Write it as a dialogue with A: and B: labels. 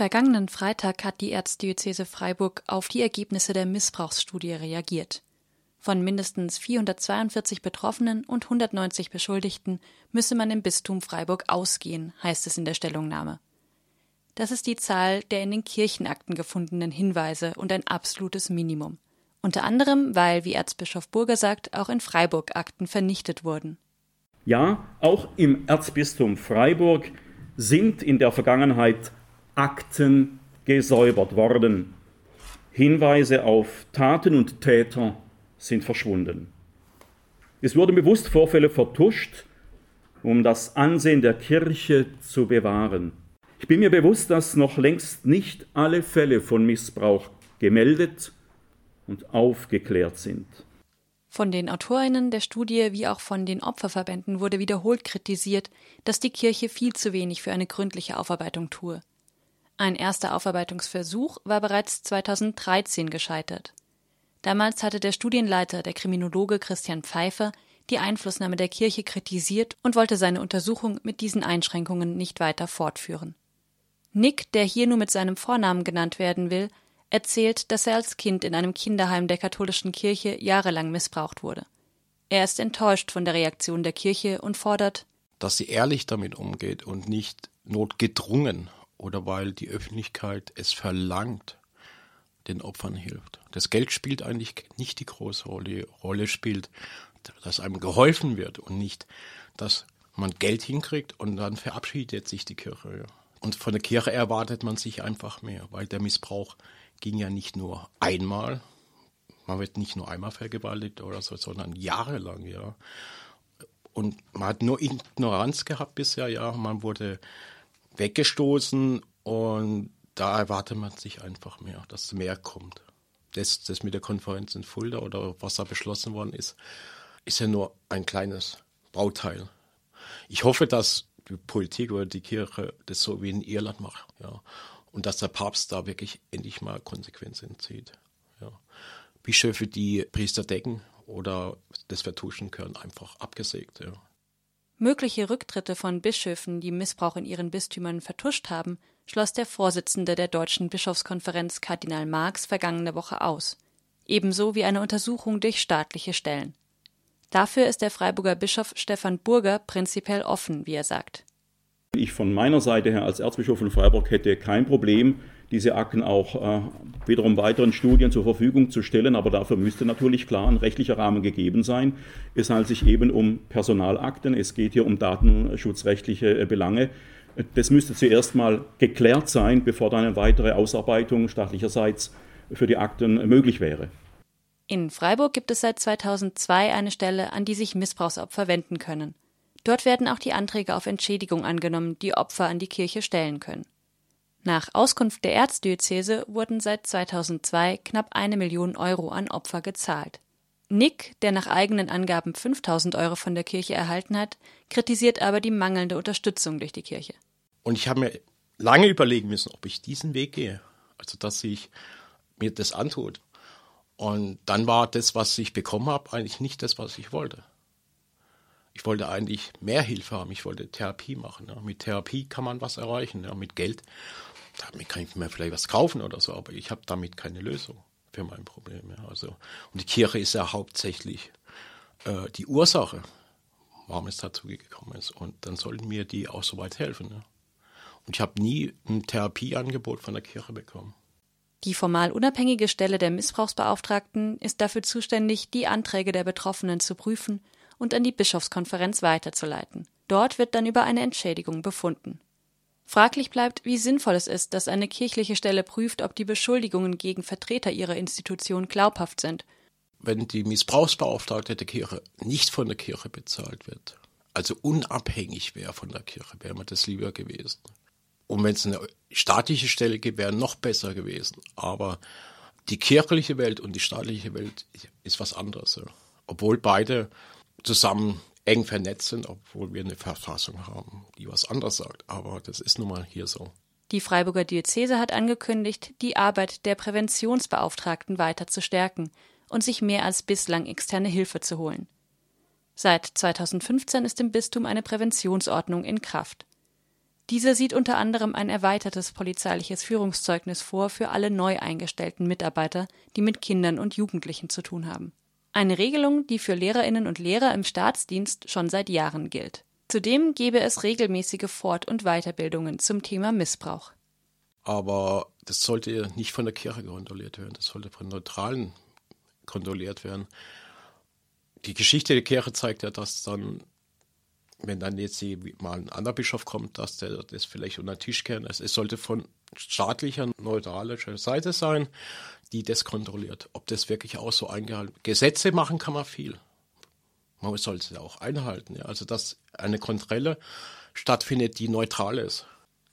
A: Vergangenen Freitag hat die Erzdiözese Freiburg auf die Ergebnisse der Missbrauchsstudie reagiert. Von mindestens 442 Betroffenen und 190 Beschuldigten müsse man im Bistum Freiburg ausgehen, heißt es in der Stellungnahme. Das ist die Zahl der in den Kirchenakten gefundenen Hinweise und ein absolutes Minimum. Unter anderem, weil, wie Erzbischof Burger sagt, auch in Freiburg Akten vernichtet wurden.
B: Ja, auch im Erzbistum Freiburg sind in der Vergangenheit Akten gesäubert worden. Hinweise auf Taten und Täter sind verschwunden. Es wurden bewusst Vorfälle vertuscht, um das Ansehen der Kirche zu bewahren. Ich bin mir bewusst, dass noch längst nicht alle Fälle von Missbrauch gemeldet und aufgeklärt sind.
A: Von den Autorinnen der Studie wie auch von den Opferverbänden wurde wiederholt kritisiert, dass die Kirche viel zu wenig für eine gründliche Aufarbeitung tue. Ein erster Aufarbeitungsversuch war bereits 2013 gescheitert. Damals hatte der Studienleiter, der Kriminologe Christian Pfeiffer, die Einflussnahme der Kirche kritisiert und wollte seine Untersuchung mit diesen Einschränkungen nicht weiter fortführen. Nick, der hier nur mit seinem Vornamen genannt werden will, erzählt, dass er als Kind in einem Kinderheim der katholischen Kirche jahrelang missbraucht wurde. Er ist enttäuscht von der Reaktion der Kirche und fordert,
C: dass sie ehrlich damit umgeht und nicht notgedrungen oder weil die Öffentlichkeit es verlangt, den Opfern hilft. Das Geld spielt eigentlich nicht die große Rolle. Die Rolle spielt, dass einem geholfen wird und nicht, dass man Geld hinkriegt und dann verabschiedet sich die Kirche. Und von der Kirche erwartet man sich einfach mehr, weil der Missbrauch ging ja nicht nur einmal, man wird nicht nur einmal vergewaltigt oder so, sondern jahrelang, ja. Und man hat nur Ignoranz gehabt bisher, ja. Man wurde weggestoßen und da erwartet man sich einfach mehr, dass mehr kommt. Das, das mit der Konferenz in Fulda oder was da beschlossen worden ist, ist ja nur ein kleines Bauteil. Ich hoffe, dass die Politik oder die Kirche das so wie in Irland macht, ja. Und dass der Papst da wirklich endlich mal Konsequenzen zieht. Ja. Bischöfe, die Priester decken oder das vertuschen können, einfach abgesägt, ja.
A: Mögliche Rücktritte von Bischöfen, die Missbrauch in ihren Bistümern vertuscht haben, schloss der Vorsitzende der Deutschen Bischofskonferenz Kardinal Marx vergangene Woche aus, ebenso wie eine Untersuchung durch staatliche Stellen. Dafür ist der Freiburger Bischof Stefan Burger prinzipiell offen, wie er sagt.
B: Ich von meiner Seite her als Erzbischof von Freiburg hätte kein Problem, diese Akten auch äh, wiederum weiteren Studien zur Verfügung zu stellen. Aber dafür müsste natürlich klar ein rechtlicher Rahmen gegeben sein. Es handelt sich eben um Personalakten. Es geht hier um datenschutzrechtliche äh, Belange. Das müsste zuerst mal geklärt sein, bevor dann eine weitere Ausarbeitung staatlicherseits für die Akten möglich wäre.
A: In Freiburg gibt es seit 2002 eine Stelle, an die sich Missbrauchsopfer wenden können. Dort werden auch die Anträge auf Entschädigung angenommen, die Opfer an die Kirche stellen können. Nach Auskunft der Erzdiözese wurden seit 2002 knapp eine Million Euro an Opfer gezahlt. Nick, der nach eigenen Angaben 5000 Euro von der Kirche erhalten hat, kritisiert aber die mangelnde Unterstützung durch die Kirche.
C: Und ich habe mir lange überlegen müssen, ob ich diesen Weg gehe. Also, dass ich mir das antut. Und dann war das, was ich bekommen habe, eigentlich nicht das, was ich wollte. Ich wollte eigentlich mehr Hilfe haben. Ich wollte Therapie machen. Mit Therapie kann man was erreichen. Mit Geld damit kann ich mir vielleicht was kaufen oder so, aber ich habe damit keine Lösung für mein Problem. Ja. Also, und die Kirche ist ja hauptsächlich äh, die Ursache, warum es dazu gekommen ist. Und dann sollten mir die auch soweit helfen. Ja. Und ich habe nie ein Therapieangebot von der Kirche bekommen.
A: Die formal unabhängige Stelle der Missbrauchsbeauftragten ist dafür zuständig, die Anträge der Betroffenen zu prüfen und an die Bischofskonferenz weiterzuleiten. Dort wird dann über eine Entschädigung befunden. Fraglich bleibt, wie sinnvoll es ist, dass eine kirchliche Stelle prüft, ob die Beschuldigungen gegen Vertreter ihrer Institution glaubhaft sind.
C: Wenn die Missbrauchsbeauftragte der Kirche nicht von der Kirche bezahlt wird, also unabhängig wäre von der Kirche, wäre mir das lieber gewesen. Und wenn es eine staatliche Stelle gibt, wäre noch besser gewesen. Aber die kirchliche Welt und die staatliche Welt ist was anderes. Obwohl beide zusammen eng vernetzt sind, obwohl wir eine Verfassung haben, die was anderes sagt. Aber das ist nun mal hier so.
A: Die Freiburger Diözese hat angekündigt, die Arbeit der Präventionsbeauftragten weiter zu stärken und sich mehr als bislang externe Hilfe zu holen. Seit 2015 ist im Bistum eine Präventionsordnung in Kraft. Dieser sieht unter anderem ein erweitertes polizeiliches Führungszeugnis vor für alle neu eingestellten Mitarbeiter, die mit Kindern und Jugendlichen zu tun haben. Eine Regelung, die für Lehrerinnen und Lehrer im Staatsdienst schon seit Jahren gilt. Zudem gebe es regelmäßige Fort- und Weiterbildungen zum Thema Missbrauch.
C: Aber das sollte nicht von der Kirche kontrolliert werden, das sollte von Neutralen kontrolliert werden. Die Geschichte der Kirche zeigt ja, dass dann wenn dann jetzt mal ein anderer Bischof kommt, dass der das vielleicht unter den Tisch kennt. Es sollte von staatlicher, neutraler Seite sein, die das kontrolliert. Ob das wirklich auch so eingehalten wird. Gesetze machen kann man viel. Man soll sie auch einhalten. Ja. Also dass eine Kontrolle stattfindet, die neutral ist.